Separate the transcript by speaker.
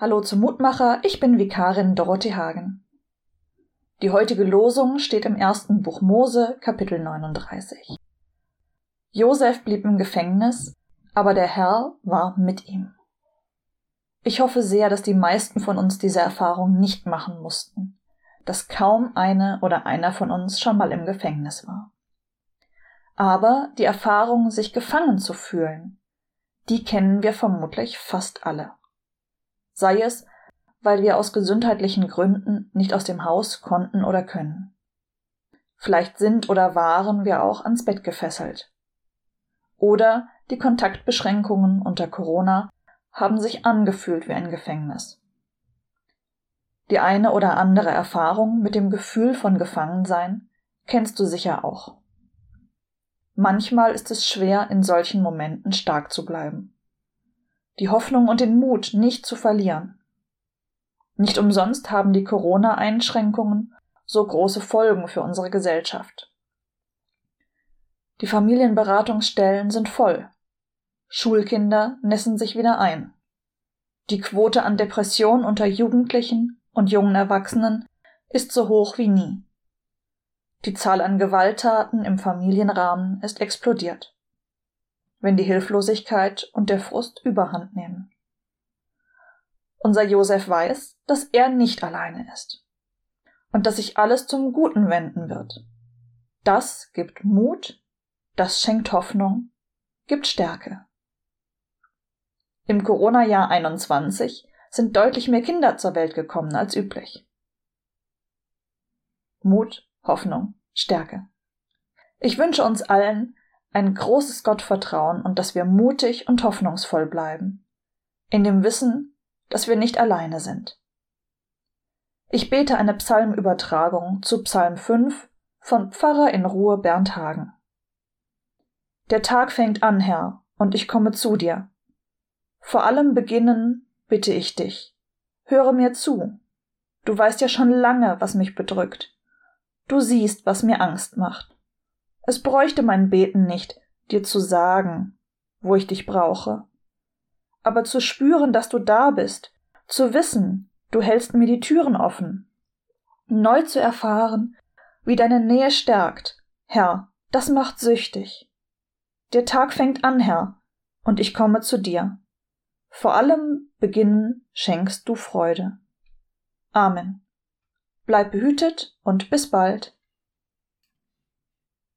Speaker 1: Hallo zum Mutmacher, ich bin Vikarin Dorothee Hagen. Die heutige Losung steht im ersten Buch Mose, Kapitel 39. Josef blieb im Gefängnis, aber der Herr war mit ihm. Ich hoffe sehr, dass die meisten von uns diese Erfahrung nicht machen mussten, dass kaum eine oder einer von uns schon mal im Gefängnis war. Aber die Erfahrung, sich gefangen zu fühlen, die kennen wir vermutlich fast alle sei es, weil wir aus gesundheitlichen Gründen nicht aus dem Haus konnten oder können. Vielleicht sind oder waren wir auch ans Bett gefesselt. Oder die Kontaktbeschränkungen unter Corona haben sich angefühlt wie ein Gefängnis. Die eine oder andere Erfahrung mit dem Gefühl von Gefangensein kennst du sicher auch. Manchmal ist es schwer, in solchen Momenten stark zu bleiben die Hoffnung und den Mut nicht zu verlieren. Nicht umsonst haben die Corona-Einschränkungen so große Folgen für unsere Gesellschaft. Die Familienberatungsstellen sind voll. Schulkinder nässen sich wieder ein. Die Quote an Depression unter Jugendlichen und jungen Erwachsenen ist so hoch wie nie. Die Zahl an Gewalttaten im Familienrahmen ist explodiert wenn die Hilflosigkeit und der Frust überhand nehmen. Unser Josef weiß, dass er nicht alleine ist und dass sich alles zum Guten wenden wird. Das gibt Mut, das schenkt Hoffnung, gibt Stärke. Im Corona-Jahr 21 sind deutlich mehr Kinder zur Welt gekommen als üblich. Mut, Hoffnung, Stärke. Ich wünsche uns allen, ein großes Gottvertrauen und dass wir mutig und hoffnungsvoll bleiben, in dem Wissen, dass wir nicht alleine sind. Ich bete eine Psalmübertragung zu Psalm 5 von Pfarrer in Ruhe Bernd Hagen. Der Tag fängt an, Herr, und ich komme zu dir. Vor allem beginnen bitte ich dich. Höre mir zu. Du weißt ja schon lange, was mich bedrückt. Du siehst, was mir Angst macht. Es bräuchte mein Beten nicht, dir zu sagen, wo ich dich brauche. Aber zu spüren, dass du da bist, zu wissen, du hältst mir die Türen offen, neu zu erfahren, wie deine Nähe stärkt, Herr, das macht süchtig. Der Tag fängt an, Herr, und ich komme zu dir. Vor allem beginnen schenkst du Freude. Amen. Bleib behütet und bis bald.